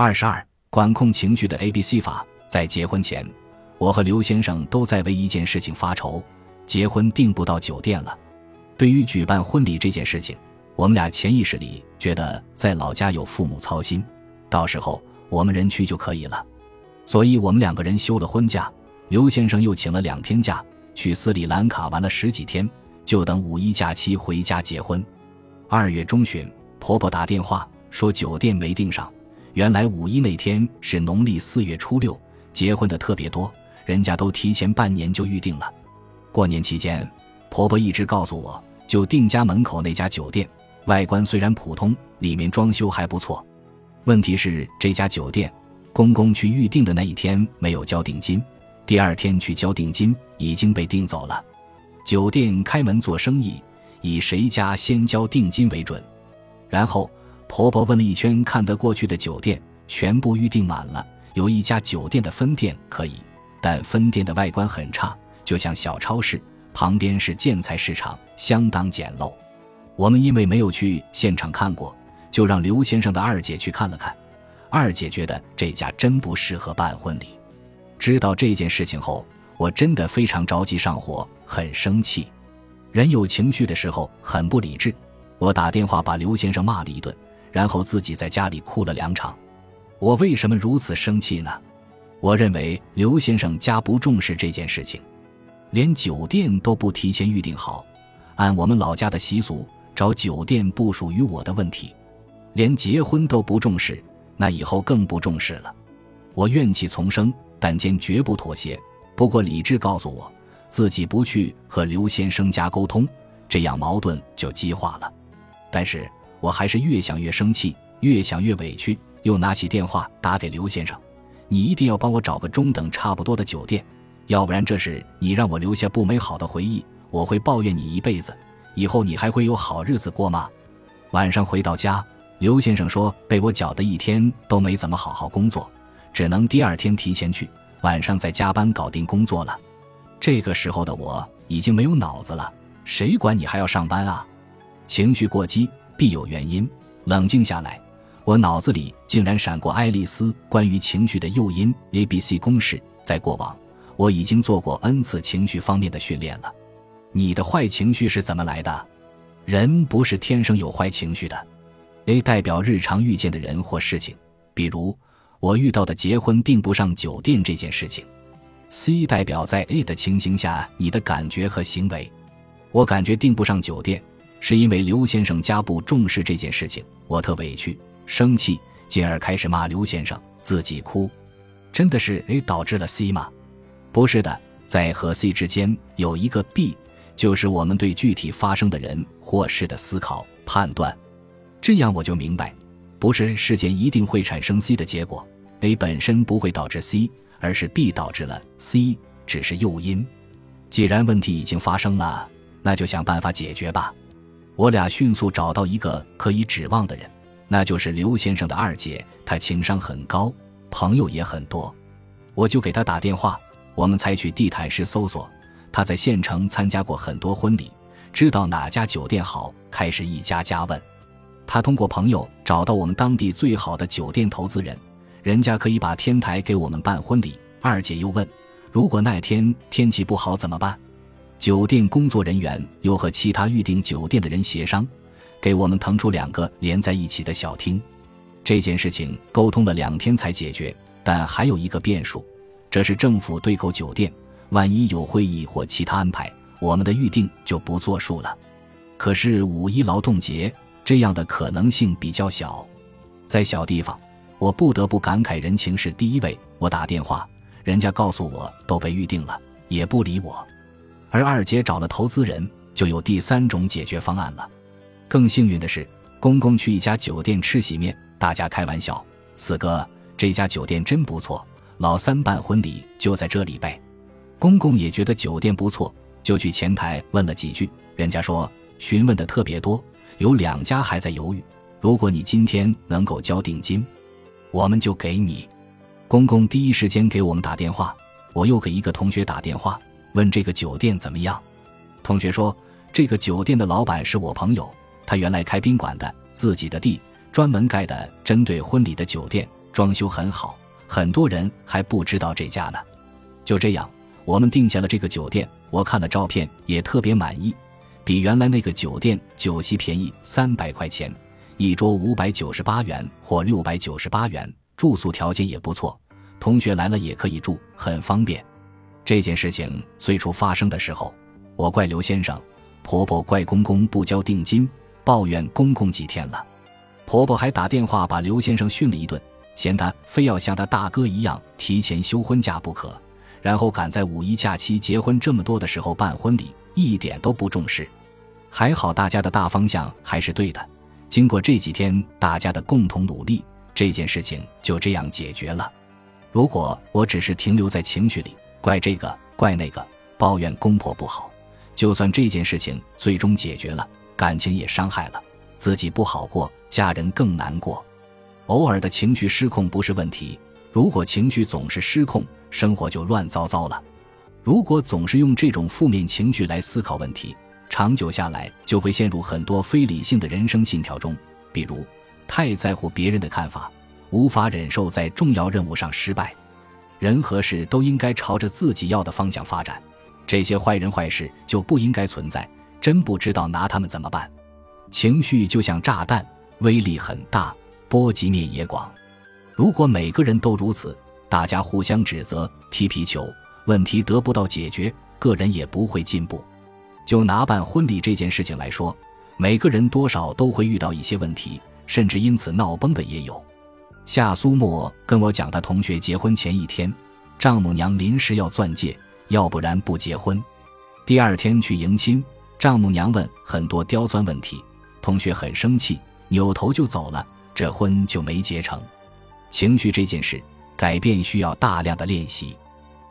二十二，管控情绪的 A B C 法。在结婚前，我和刘先生都在为一件事情发愁：结婚订不到酒店了。对于举办婚礼这件事情，我们俩潜意识里觉得在老家有父母操心，到时候我们人去就可以了。所以，我们两个人休了婚假，刘先生又请了两天假，去斯里兰卡玩了十几天，就等五一假期回家结婚。二月中旬，婆婆打电话说酒店没订上。原来五一那天是农历四月初六，结婚的特别多，人家都提前半年就预定了。过年期间，婆婆一直告诉我。就定家门口那家酒店，外观虽然普通，里面装修还不错。问题是这家酒店，公公去预定的那一天没有交定金，第二天去交定金已经被订走了。酒店开门做生意，以谁家先交定金为准。然后婆婆问了一圈看得过去的酒店，全部预定满了。有一家酒店的分店可以，但分店的外观很差，就像小超市。旁边是建材市场，相当简陋。我们因为没有去现场看过，就让刘先生的二姐去看了看。二姐觉得这家真不适合办婚礼。知道这件事情后，我真的非常着急上火，很生气。人有情绪的时候很不理智。我打电话把刘先生骂了一顿，然后自己在家里哭了两场。我为什么如此生气呢？我认为刘先生家不重视这件事情。连酒店都不提前预定好，按我们老家的习俗，找酒店不属于我的问题。连结婚都不重视，那以后更不重视了。我怨气丛生，但坚决不妥协。不过理智告诉我，自己不去和刘先生家沟通，这样矛盾就激化了。但是我还是越想越生气，越想越委屈，又拿起电话打给刘先生：“你一定要帮我找个中等差不多的酒店。”要不然，这是你让我留下不美好的回忆，我会抱怨你一辈子。以后你还会有好日子过吗？晚上回到家，刘先生说被我搅得一天都没怎么好好工作，只能第二天提前去，晚上再加班搞定工作了。这个时候的我已经没有脑子了，谁管你还要上班啊？情绪过激必有原因，冷静下来，我脑子里竟然闪过爱丽丝关于情绪的诱因 A B C 公式，在过往。我已经做过 N 次情绪方面的训练了。你的坏情绪是怎么来的？人不是天生有坏情绪的。A 代表日常遇见的人或事情，比如我遇到的结婚订不上酒店这件事情。C 代表在 A 的情形下你的感觉和行为。我感觉订不上酒店，是因为刘先生家不重视这件事情，我特委屈、生气，进而开始骂刘先生，自己哭。真的是 A 导致了 C 吗？不是的，在和 C 之间有一个 B，就是我们对具体发生的人或事的思考判断。这样我就明白，不是事件一定会产生 C 的结果，A 本身不会导致 C，而是 B 导致了 C，只是诱因。既然问题已经发生了，那就想办法解决吧。我俩迅速找到一个可以指望的人，那就是刘先生的二姐，她情商很高，朋友也很多，我就给她打电话。我们采取地毯式搜索，他在县城参加过很多婚礼，知道哪家酒店好，开始一家家问。他通过朋友找到我们当地最好的酒店投资人，人家可以把天台给我们办婚礼。二姐又问，如果那天天气不好怎么办？酒店工作人员又和其他预订酒店的人协商，给我们腾出两个连在一起的小厅。这件事情沟通了两天才解决，但还有一个变数。这是政府对口酒店，万一有会议或其他安排，我们的预定就不作数了。可是五一劳动节这样的可能性比较小，在小地方，我不得不感慨人情是第一位。我打电话，人家告诉我都被预定了，也不理我。而二姐找了投资人，就有第三种解决方案了。更幸运的是，公公去一家酒店吃席面，大家开玩笑：“四哥，这家酒店真不错。”老三办婚礼就在这里呗，公公也觉得酒店不错，就去前台问了几句。人家说询问的特别多，有两家还在犹豫。如果你今天能够交定金，我们就给你。公公第一时间给我们打电话，我又给一个同学打电话，问这个酒店怎么样。同学说这个酒店的老板是我朋友，他原来开宾馆的，自己的地专门盖的针对婚礼的酒店。装修很好，很多人还不知道这家呢。就这样，我们定下了这个酒店。我看了照片，也特别满意，比原来那个酒店酒席便宜三百块钱，一桌五百九十八元或六百九十八元，住宿条件也不错，同学来了也可以住，很方便。这件事情最初发生的时候，我怪刘先生，婆婆怪公公不交定金，抱怨公公几天了。婆婆还打电话把刘先生训了一顿，嫌他非要像他大哥一样提前休婚假不可，然后赶在五一假期结婚这么多的时候办婚礼，一点都不重视。还好大家的大方向还是对的，经过这几天大家的共同努力，这件事情就这样解决了。如果我只是停留在情绪里，怪这个怪那个，抱怨公婆不好，就算这件事情最终解决了，感情也伤害了，自己不好过，家人更难过。偶尔的情绪失控不是问题，如果情绪总是失控，生活就乱糟糟了。如果总是用这种负面情绪来思考问题，长久下来就会陷入很多非理性的人生信条中，比如太在乎别人的看法，无法忍受在重要任务上失败。人和事都应该朝着自己要的方向发展，这些坏人坏事就不应该存在。真不知道拿他们怎么办。情绪就像炸弹，威力很大，波及面也广。如果每个人都如此，大家互相指责、踢皮球，问题得不到解决，个人也不会进步。就拿办婚礼这件事情来说，每个人多少都会遇到一些问题，甚至因此闹崩的也有。夏苏沫跟我讲，他同学结婚前一天，丈母娘临时要钻戒，要不然不结婚。第二天去迎亲，丈母娘问很多刁钻问题，同学很生气，扭头就走了，这婚就没结成。情绪这件事，改变需要大量的练习。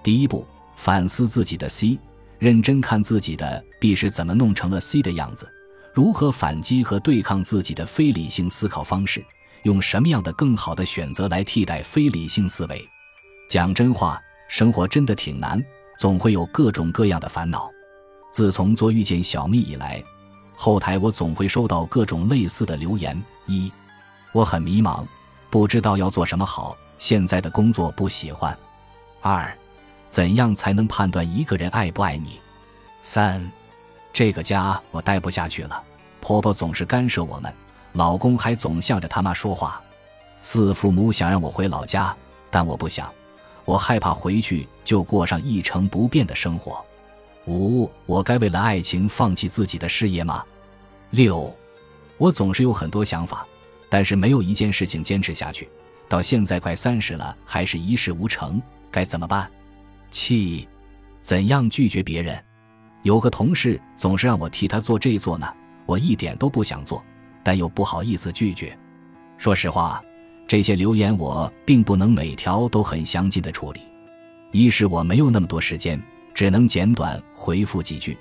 第一步，反思自己的 C，认真看自己的 B 是怎么弄成了 C 的样子，如何反击和对抗自己的非理性思考方式。用什么样的更好的选择来替代非理性思维？讲真话，生活真的挺难，总会有各种各样的烦恼。自从做遇见小蜜以来，后台我总会收到各种类似的留言：一，我很迷茫，不知道要做什么好，现在的工作不喜欢；二，怎样才能判断一个人爱不爱你？三，这个家我待不下去了，婆婆总是干涉我们。老公还总向着他妈说话，四父母想让我回老家，但我不想，我害怕回去就过上一成不变的生活。五，我该为了爱情放弃自己的事业吗？六，我总是有很多想法，但是没有一件事情坚持下去，到现在快三十了，还是一事无成，该怎么办？七，怎样拒绝别人？有个同事总是让我替他做这做那，我一点都不想做。但又不好意思拒绝。说实话，这些留言我并不能每条都很详尽的处理。一是我没有那么多时间，只能简短回复几句；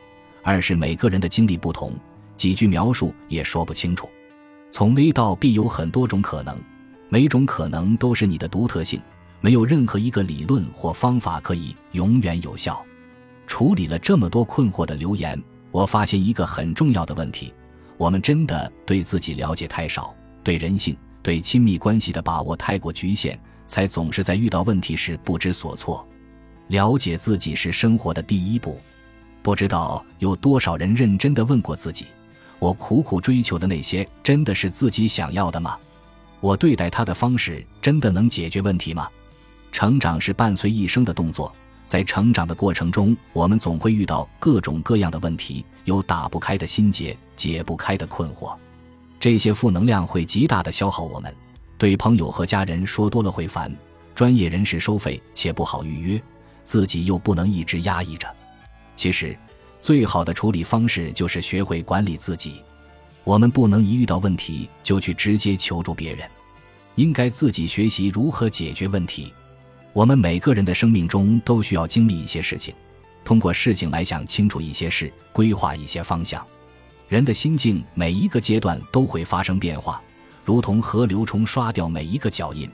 二是每个人的经历不同，几句描述也说不清楚。从 A 到 B 有很多种可能，每种可能都是你的独特性，没有任何一个理论或方法可以永远有效。处理了这么多困惑的留言，我发现一个很重要的问题。我们真的对自己了解太少，对人性、对亲密关系的把握太过局限，才总是在遇到问题时不知所措。了解自己是生活的第一步。不知道有多少人认真的问过自己：我苦苦追求的那些，真的是自己想要的吗？我对待他的方式，真的能解决问题吗？成长是伴随一生的动作。在成长的过程中，我们总会遇到各种各样的问题，有打不开的心结，解不开的困惑。这些负能量会极大的消耗我们。对朋友和家人说多了会烦，专业人士收费且不好预约，自己又不能一直压抑着。其实，最好的处理方式就是学会管理自己。我们不能一遇到问题就去直接求助别人，应该自己学习如何解决问题。我们每个人的生命中都需要经历一些事情，通过事情来想清楚一些事，规划一些方向。人的心境每一个阶段都会发生变化，如同河流冲刷掉每一个脚印。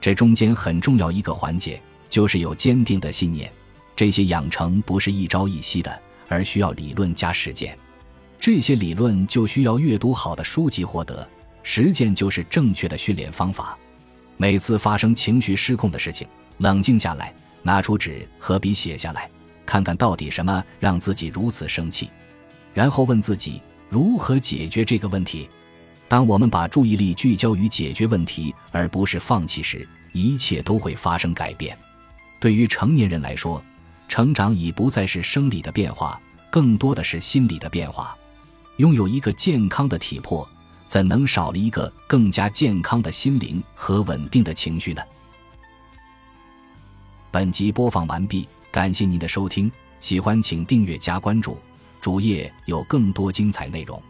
这中间很重要一个环节就是有坚定的信念。这些养成不是一朝一夕的，而需要理论加实践。这些理论就需要阅读好的书籍获得，实践就是正确的训练方法。每次发生情绪失控的事情，冷静下来，拿出纸和笔写下来，看看到底什么让自己如此生气，然后问自己如何解决这个问题。当我们把注意力聚焦于解决问题而不是放弃时，一切都会发生改变。对于成年人来说，成长已不再是生理的变化，更多的是心理的变化。拥有一个健康的体魄，怎能少了一个更加健康的心灵和稳定的情绪呢？本集播放完毕，感谢您的收听，喜欢请订阅加关注，主页有更多精彩内容。